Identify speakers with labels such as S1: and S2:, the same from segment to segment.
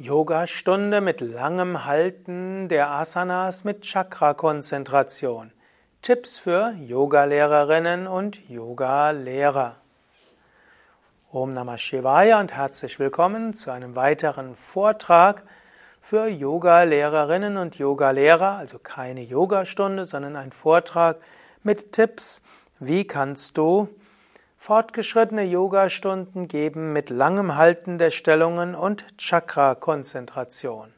S1: Yogastunde mit langem Halten der Asanas mit Chakra-Konzentration. Tipps für Yogalehrerinnen und Yogalehrer. Om Namah Shivaya und herzlich willkommen zu einem weiteren Vortrag für Yogalehrerinnen und Yogalehrer, also keine Yogastunde, sondern ein Vortrag mit Tipps, wie kannst du Fortgeschrittene Yogastunden geben mit langem Halten der Stellungen und Chakra-Konzentration.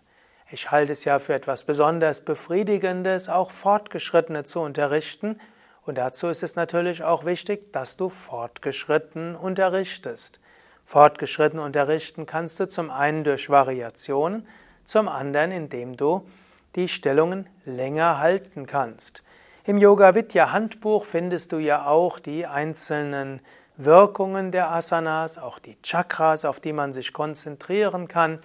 S1: Ich halte es ja für etwas besonders Befriedigendes, auch Fortgeschrittene zu unterrichten. Und dazu ist es natürlich auch wichtig, dass du fortgeschritten unterrichtest. Fortgeschritten unterrichten kannst du zum einen durch Variationen, zum anderen indem du die Stellungen länger halten kannst. Im Yoga Vidya Handbuch findest du ja auch die einzelnen Wirkungen der Asanas, auch die Chakras, auf die man sich konzentrieren kann.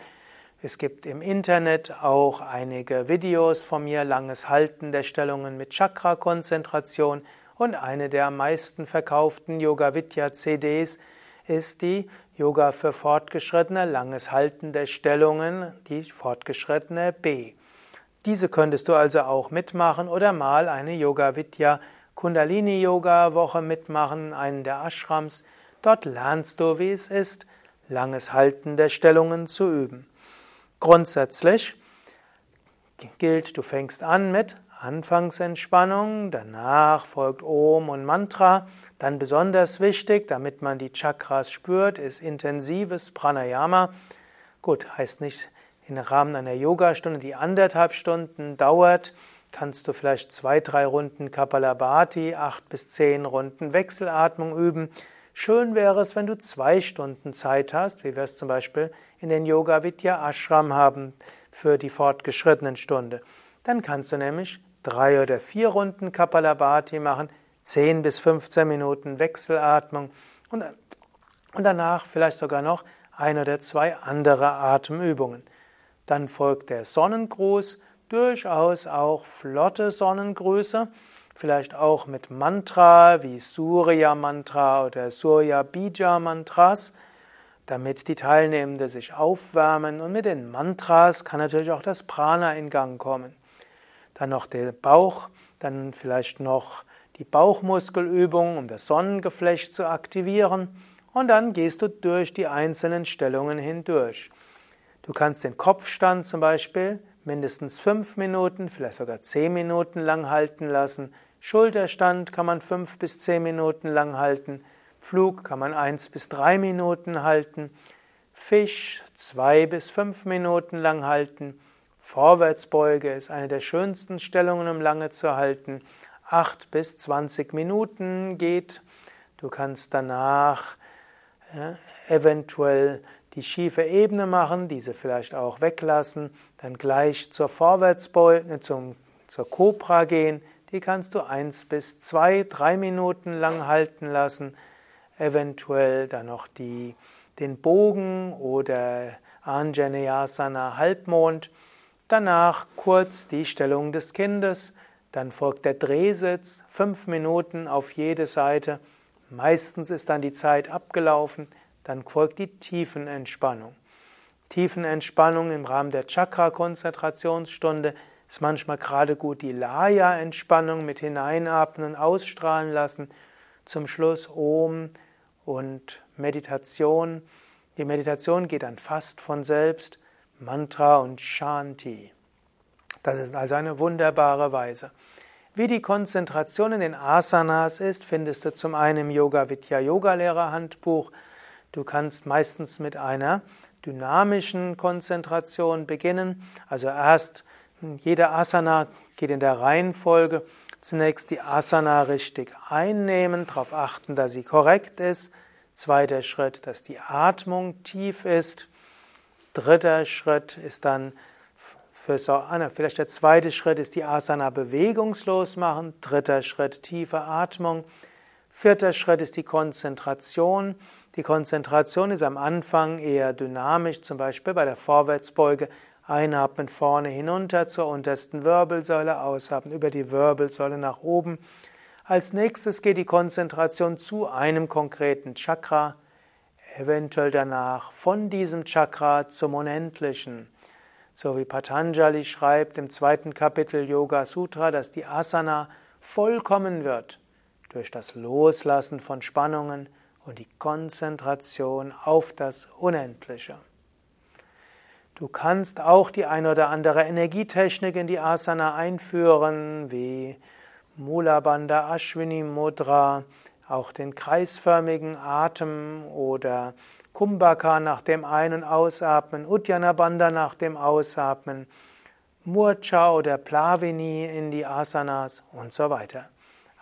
S1: Es gibt im Internet auch einige Videos von mir, langes Halten der Stellungen mit Chakra-Konzentration und eine der am meisten verkauften Yoga Vidya CDs ist die Yoga für Fortgeschrittene, langes Halten der Stellungen, die Fortgeschrittene B. Diese könntest du also auch mitmachen oder mal eine Yoga Vidya Kundalini Yoga Woche mitmachen, einen der Ashrams. Dort lernst du, wie es ist, langes Halten der Stellungen zu üben. Grundsätzlich gilt, du fängst an mit Anfangsentspannung, danach folgt Om und Mantra, dann besonders wichtig, damit man die Chakras spürt, ist intensives Pranayama. Gut, heißt nicht im Rahmen einer Yogastunde, die anderthalb Stunden dauert, kannst du vielleicht zwei, drei Runden Kapalabhati, acht bis zehn Runden Wechselatmung üben. Schön wäre es, wenn du zwei Stunden Zeit hast, wie wir es zum Beispiel in den Yoga Vidya Ashram haben für die fortgeschrittenen Stunde. Dann kannst du nämlich drei oder vier Runden Kapalabhati machen, zehn bis 15 Minuten Wechselatmung und, und danach vielleicht sogar noch ein oder zwei andere Atemübungen. Dann folgt der Sonnengruß, durchaus auch flotte Sonnengrüße, vielleicht auch mit Mantra wie Surya Mantra oder Surya Bija Mantras, damit die Teilnehmenden sich aufwärmen und mit den Mantras kann natürlich auch das Prana in Gang kommen. Dann noch der Bauch, dann vielleicht noch die Bauchmuskelübung, um das Sonnengeflecht zu aktivieren und dann gehst du durch die einzelnen Stellungen hindurch. Du kannst den Kopfstand zum Beispiel mindestens fünf Minuten, vielleicht sogar zehn Minuten lang halten lassen. Schulterstand kann man fünf bis zehn Minuten lang halten. Flug kann man eins bis drei Minuten halten. Fisch zwei bis fünf Minuten lang halten. Vorwärtsbeuge ist eine der schönsten Stellungen, um lange zu halten. Acht bis zwanzig Minuten geht. Du kannst danach ja, eventuell die schiefe Ebene machen, diese vielleicht auch weglassen, dann gleich zur Vorwärtsbeuge, zum, zur Cobra gehen, die kannst du eins bis zwei, drei Minuten lang halten lassen, eventuell dann noch die, den Bogen oder Anjaneyasana Halbmond, danach kurz die Stellung des Kindes, dann folgt der Drehsitz, fünf Minuten auf jede Seite, meistens ist dann die Zeit abgelaufen, dann folgt die Tiefenentspannung. Tiefenentspannung im Rahmen der Chakra-Konzentrationsstunde ist manchmal gerade gut die Laya-Entspannung mit hineinatmen, ausstrahlen lassen. Zum Schluss Om und Meditation. Die Meditation geht dann fast von selbst. Mantra und Shanti. Das ist also eine wunderbare Weise. Wie die Konzentration in den Asanas ist, findest du zum einen im Yoga Vidya Yoga Lehrer Handbuch Du kannst meistens mit einer dynamischen Konzentration beginnen. Also erst jede Asana geht in der Reihenfolge. Zunächst die Asana richtig einnehmen, darauf achten, dass sie korrekt ist. Zweiter Schritt, dass die Atmung tief ist. Dritter Schritt ist dann für so, vielleicht der zweite Schritt ist die Asana bewegungslos machen. Dritter Schritt tiefe Atmung. Vierter Schritt ist die Konzentration. Die Konzentration ist am Anfang eher dynamisch, zum Beispiel bei der Vorwärtsbeuge. Einatmen vorne hinunter zur untersten Wirbelsäule, ausatmen über die Wirbelsäule nach oben. Als nächstes geht die Konzentration zu einem konkreten Chakra. eventuell danach von diesem Chakra zum Unendlichen. So wie Patanjali schreibt im zweiten Kapitel Yoga Sutra, dass die Asana vollkommen wird durch das Loslassen von Spannungen und die Konzentration auf das Unendliche. Du kannst auch die ein oder andere Energietechnik in die Asana einführen, wie Mula Bandha Ashwini Mudra, auch den kreisförmigen Atem oder Kumbhaka nach dem Ein- und Ausatmen, Uddiyana Bandha nach dem Ausatmen, Murcha oder Plavini in die Asanas und so weiter.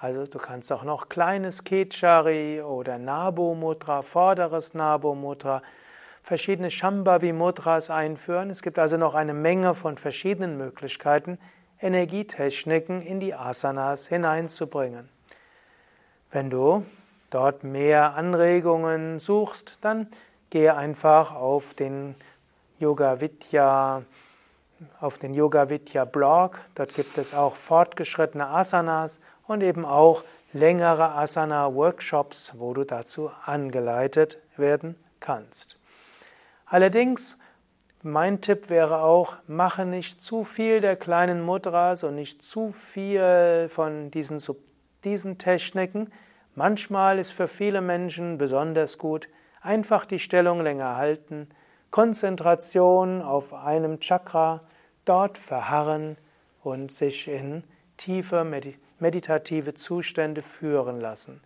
S1: Also du kannst auch noch kleines Kechari oder Nabo Mudra, vorderes Nabo Mudra, verschiedene Shambhavi Mudras einführen. Es gibt also noch eine Menge von verschiedenen Möglichkeiten, Energietechniken in die Asanas hineinzubringen. Wenn du dort mehr Anregungen suchst, dann gehe einfach auf den Yoga Vidya auf den Yoga Vidya Blog. Dort gibt es auch fortgeschrittene Asanas und eben auch längere Asana Workshops, wo du dazu angeleitet werden kannst. Allerdings mein Tipp wäre auch, mache nicht zu viel der kleinen Mudras und nicht zu viel von diesen, diesen Techniken, Manchmal ist für viele Menschen besonders gut, einfach die Stellung länger halten, Konzentration auf einem Chakra, dort verharren und sich in tiefe meditative Zustände führen lassen.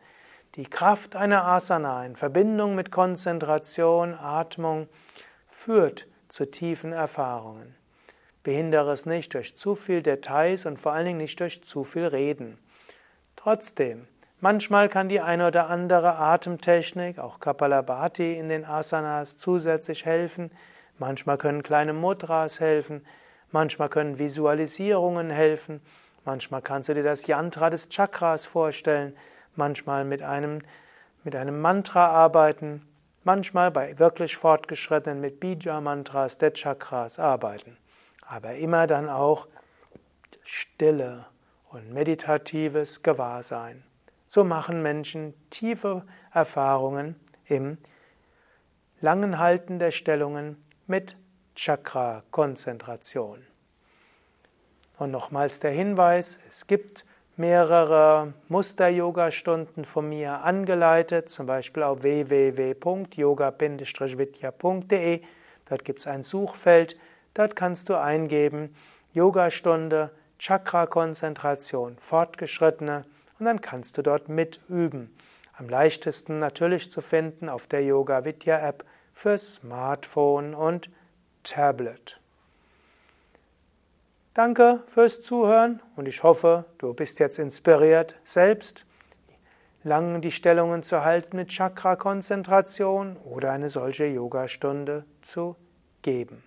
S1: Die Kraft einer Asana in Verbindung mit Konzentration, Atmung führt zu tiefen Erfahrungen. Behindere es nicht durch zu viel Details und vor allen Dingen nicht durch zu viel Reden. Trotzdem, Manchmal kann die eine oder andere Atemtechnik, auch Kapalabhati in den Asanas, zusätzlich helfen. Manchmal können kleine Mudras helfen. Manchmal können Visualisierungen helfen. Manchmal kannst du dir das Yantra des Chakras vorstellen. Manchmal mit einem, mit einem Mantra arbeiten. Manchmal bei wirklich fortgeschrittenen mit Bija-Mantras der Chakras arbeiten. Aber immer dann auch Stille und meditatives Gewahrsein. So machen Menschen tiefe Erfahrungen im langen Halten der Stellungen mit Chakra-Konzentration. Und nochmals der Hinweis, es gibt mehrere Muster-Yoga-Stunden von mir angeleitet, zum Beispiel auf www.yoga-vidya.de. Dort gibt es ein Suchfeld, dort kannst du eingeben Yogastunde, Chakra-Konzentration, fortgeschrittene und dann kannst du dort mitüben. Am leichtesten natürlich zu finden auf der Yoga Vidya App für Smartphone und Tablet. Danke fürs Zuhören und ich hoffe, du bist jetzt inspiriert, selbst lang die Stellungen zu halten mit Chakra-Konzentration oder eine solche Yogastunde zu geben.